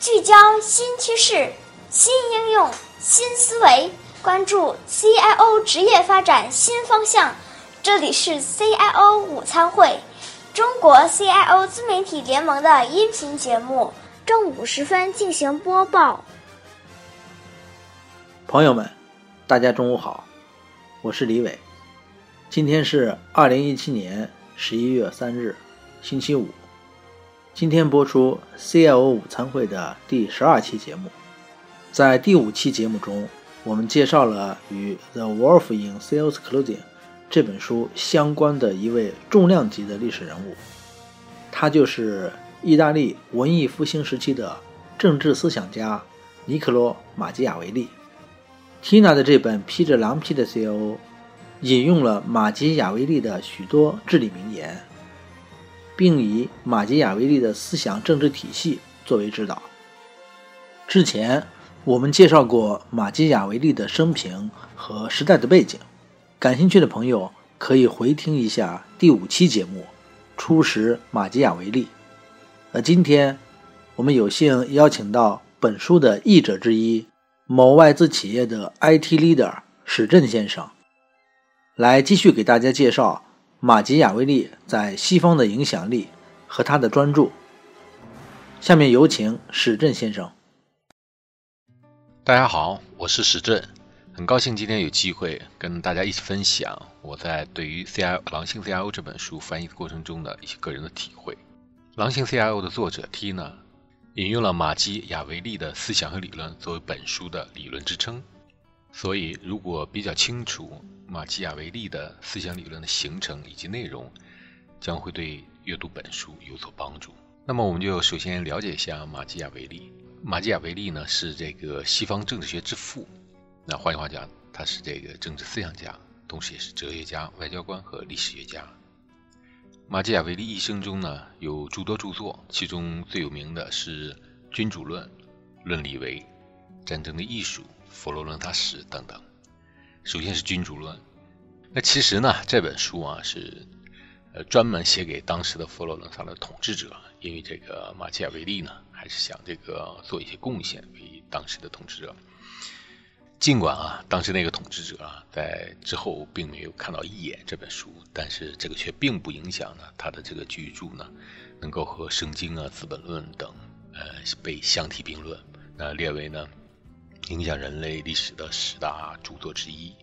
聚焦新趋势、新应用、新思维，关注 CIO 职业发展新方向。这里是 CIO 午餐会，中国 CIO 自媒体联盟的音频节目，正午时分进行播报。朋友们，大家中午好，我是李伟。今天是二零一七年十一月三日，星期五。今天播出 CIO 午餐会的第十二期节目。在第五期节目中，我们介绍了与《The Wolf in Sales Clothing》这本书相关的一位重量级的历史人物，他就是意大利文艺复兴时期的政治思想家尼克罗·马基雅维利。Tina 的这本披着狼皮的 CIO 引用了马基雅维利的许多至理名言。并以马基雅维利的思想政治体系作为指导。之前我们介绍过马基雅维利的生平和时代的背景，感兴趣的朋友可以回听一下第五期节目《初识马基雅维利》。而今天我们有幸邀请到本书的译者之一，某外资企业的 IT leader 史振先生，来继续给大家介绍。马基雅维利在西方的影响力和他的专注。下面有请史振先生。大家好，我是史振，很高兴今天有机会跟大家一起分享我在对于《CIO 狼性 CIO》这本书翻译的过程中的一些个人的体会。《狼性 CIO》的作者 Tina 引用了马基雅维利的思想和理论作为本书的理论支撑。所以，如果比较清楚马基雅维利的思想理论的形成以及内容，将会对阅读本书有所帮助。那么，我们就首先了解一下马基雅维利。马基雅维利呢，是这个西方政治学之父。那换句话讲，他是这个政治思想家，同时也是哲学家、外交官和历史学家。马基雅维利一生中呢，有诸多著作，其中最有名的是《君主论》《论理维》《战争的艺术》。佛罗伦萨史等等。首先是君主论。那其实呢，这本书啊是呃专门写给当时的佛罗伦萨的统治者，因为这个马基雅维利呢还是想这个做一些贡献给当时的统治者。尽管啊，当时那个统治者啊在之后并没有看到一眼这本书，但是这个却并不影响呢他的这个巨著呢能够和《圣经》啊《资本论》等呃被相提并论，那列为呢。影响人类历史的十大著作之一。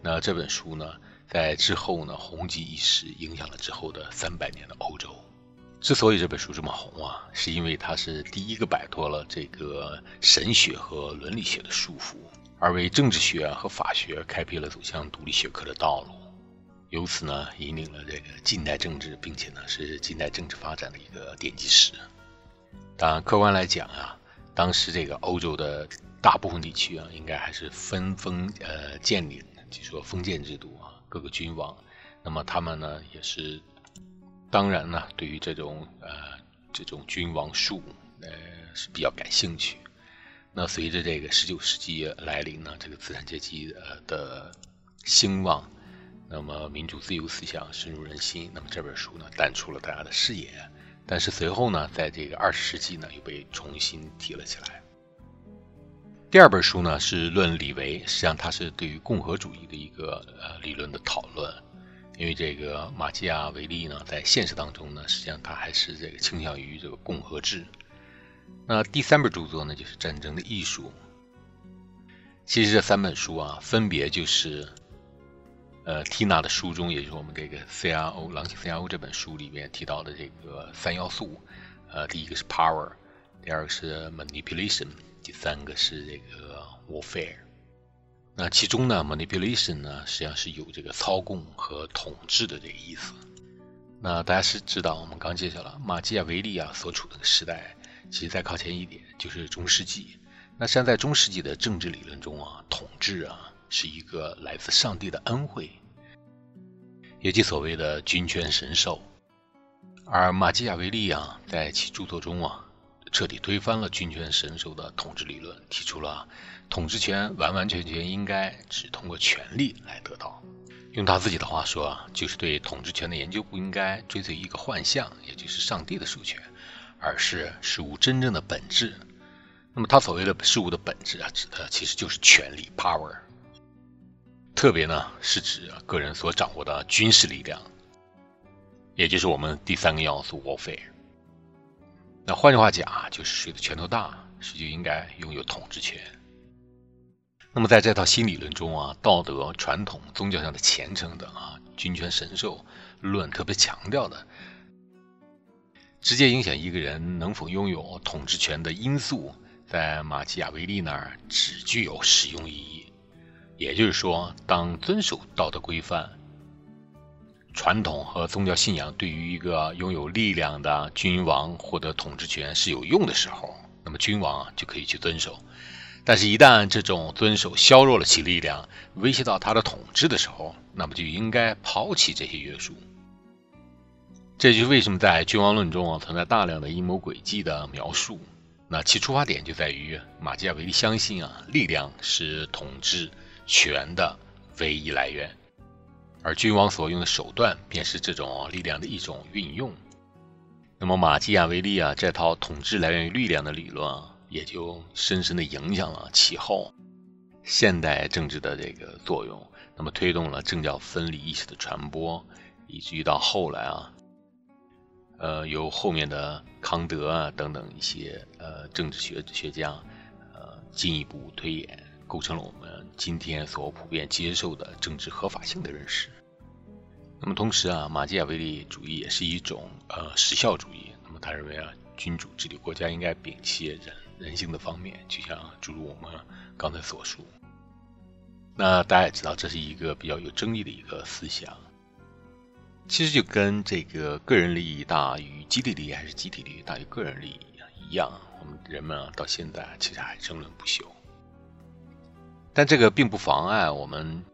那这本书呢，在之后呢，红极一时，影响了之后的三百年的欧洲。之所以这本书这么红啊，是因为它是第一个摆脱了这个神学和伦理学的束缚，而为政治学和法学开辟了走向独立学科的道路，由此呢，引领了这个近代政治，并且呢，是近代政治发展的一个奠基石。当然，客观来讲啊，当时这个欧洲的。大部分地区啊，应该还是分封呃建立，就说封建制度啊，各个君王，那么他们呢也是，当然呢，对于这种呃这种君王术呃是比较感兴趣。那随着这个十九世纪来临呢，这个资产阶级呃的兴旺，那么民主自由思想深入人心，那么这本书呢淡出了大家的视野，但是随后呢，在这个二十世纪呢又被重新提了起来。第二本书呢是《论李维》，实际上它是对于共和主义的一个呃理论的讨论。因为这个马基雅维利呢，在现实当中呢，实际上他还是这个倾向于这个共和制。那第三本著作呢，就是《战争的艺术》。其实这三本书啊，分别就是呃缇娜的书中，也就是我们这个 CRO《狼性 CRO》这本书里面提到的这个三要素。呃，第一个是 power，第二个是 manipulation。第三个是这个 warfare，那其中呢，manipulation 呢，实际上是有这个操控和统治的这个意思。那大家是知道，我们刚介绍了马基雅维利啊所处的时代，其实再靠前一点就是中世纪。那实际上在中世纪的政治理论中啊，统治啊是一个来自上帝的恩惠，也即所谓的君权神授。而马基雅维利啊，在其著作中啊。彻底推翻了君权神授的统治理论，提出了统治权完完全全应该只通过权力来得到。用他自己的话说啊，就是对统治权的研究不应该追随一个幻象，也就是上帝的授权，而是事物真正的本质。那么他所谓的事物的本质啊，指的其实就是权力 （power），特别呢是指个人所掌握的军事力量，也就是我们第三个要素 （warfare）。那换句话讲啊，就是谁的拳头大，谁就应该拥有统治权。那么在这套新理论中啊，道德、传统、宗教上的虔诚等啊，君权神授论特别强调的。直接影响一个人能否拥有统治权的因素，在马基雅维利那儿只具有实用意义。也就是说，当遵守道德规范、传统和宗教信仰对于一个拥有力量的君王获得统治权是有用的时候，那么君王就可以去遵守。但是，一旦这种遵守削弱了其力量，威胁到他的统治的时候，那么就应该抛弃这些约束。这就是为什么在君王论中啊存在大量的阴谋诡计的描述。那其出发点就在于马基雅维利相信啊，力量是统治权的唯一来源，而君王所用的手段便是这种力量的一种运用。那么马基雅维利啊这套统治来源于力量的理论啊，也就深深的影响了其后现代政治的这个作用。那么推动了政教分离意识的传播，以至于到后来啊。呃，由后面的康德啊等等一些呃政治学学家，呃进一步推演，构成了我们今天所普遍接受的政治合法性的认识。那么同时啊，马基雅维利主义也是一种呃时效主义。那么他认为啊，君主治理国家应该摒弃人人性的方面，就像诸如我们刚才所述。那大家也知道，这是一个比较有争议的一个思想。其实就跟这个个人利益大于集体利益，还是集体利益大于个人利益一样，我们人们啊到现在其实还争论不休。但这个并不妨碍我们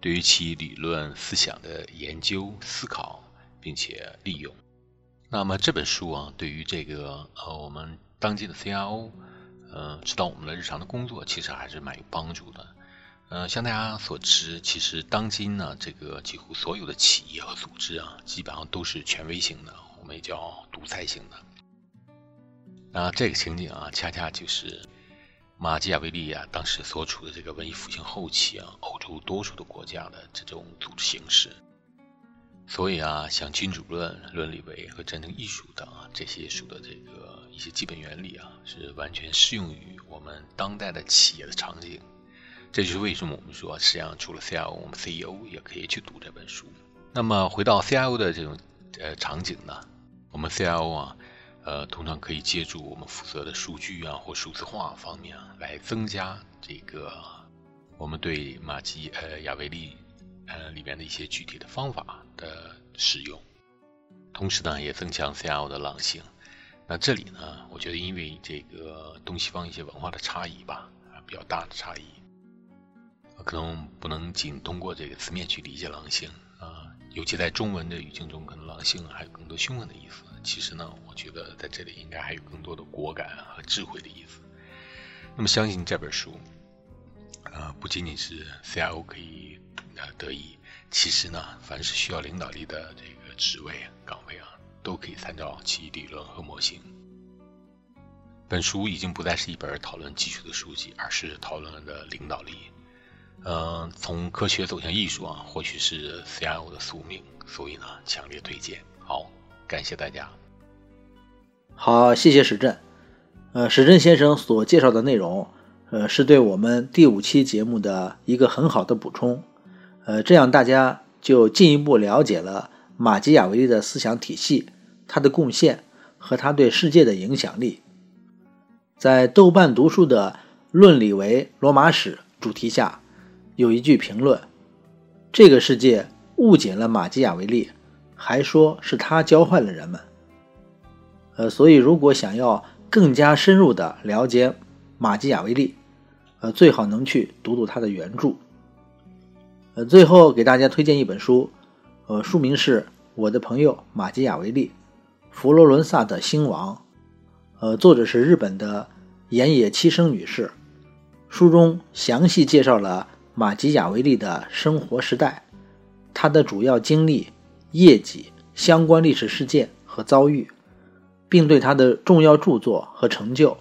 对于其理论思想的研究、思考，并且利用。那么这本书啊，对于这个呃我们当今的 CRO，呃指导我们的日常的工作，其实还是蛮有帮助的。呃，像大家所知，其实当今呢，这个几乎所有的企业和组织啊，基本上都是权威型的，我们也叫独裁型的。那这个情景啊，恰恰就是马基雅维利啊当时所处的这个文艺复兴后期啊，欧洲多数的国家的这种组织形式。所以啊，像君主论、伦理维和战争艺术等啊这些书的这个一些基本原理啊，是完全适用于我们当代的企业的场景。这就是为什么我们说，实际上除了 CIO，我们 CEO 也可以去读这本书。那么回到 CIO 的这种呃场景呢，我们 CIO 啊，呃，通常可以借助我们负责的数据啊或数字化方面，来增加这个我们对马基呃亚维利呃里面的一些具体的方法的使用，同时呢，也增强 CIO 的狼性。那这里呢，我觉得因为这个东西方一些文化的差异吧，啊，比较大的差异。可能不能仅通过这个词面去理解狼性啊，尤其在中文的语境中，可能狼性还有更多凶狠的意思。其实呢，我觉得在这里应该还有更多的果敢和智慧的意思。那么，相信这本书，啊，不仅仅是 CIO 可以呃得益，其实呢，凡是需要领导力的这个职位岗位啊，都可以参照其理论和模型。本书已经不再是一本讨论技术的书籍，而是讨论的领导力。嗯，从科学走向艺术啊，或许是 CIO 的宿命，所以呢，强烈推荐。好，感谢大家。好，谢谢史振。呃，史振先生所介绍的内容，呃，是对我们第五期节目的一个很好的补充。呃，这样大家就进一步了解了马基雅维利的思想体系、他的贡献和他对世界的影响力。在豆瓣读书的“论理为罗马史”主题下。有一句评论：“这个世界误解了马基雅维利，还说是他教坏了人们。”呃，所以如果想要更加深入的了解马基雅维利，呃，最好能去读读他的原著。呃，最后给大家推荐一本书，呃，书名是《我的朋友马基雅维利：佛罗伦萨的兴亡》，呃，作者是日本的岩野七生女士。书中详细介绍了。马基雅维利的生活时代，他的主要经历、业绩、相关历史事件和遭遇，并对他的重要著作和成就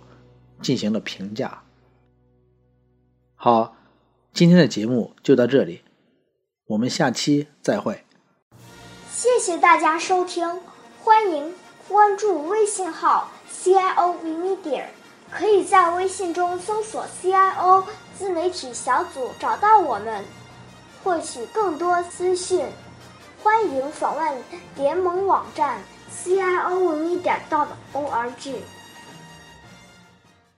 进行了评价。好，今天的节目就到这里，我们下期再会。谢谢大家收听，欢迎关注微信号 CIO Media，可以在微信中搜索 CIO 自媒体小组找到我们，获取更多资讯。欢迎访问联盟网站 c i o v 点 dot o r g。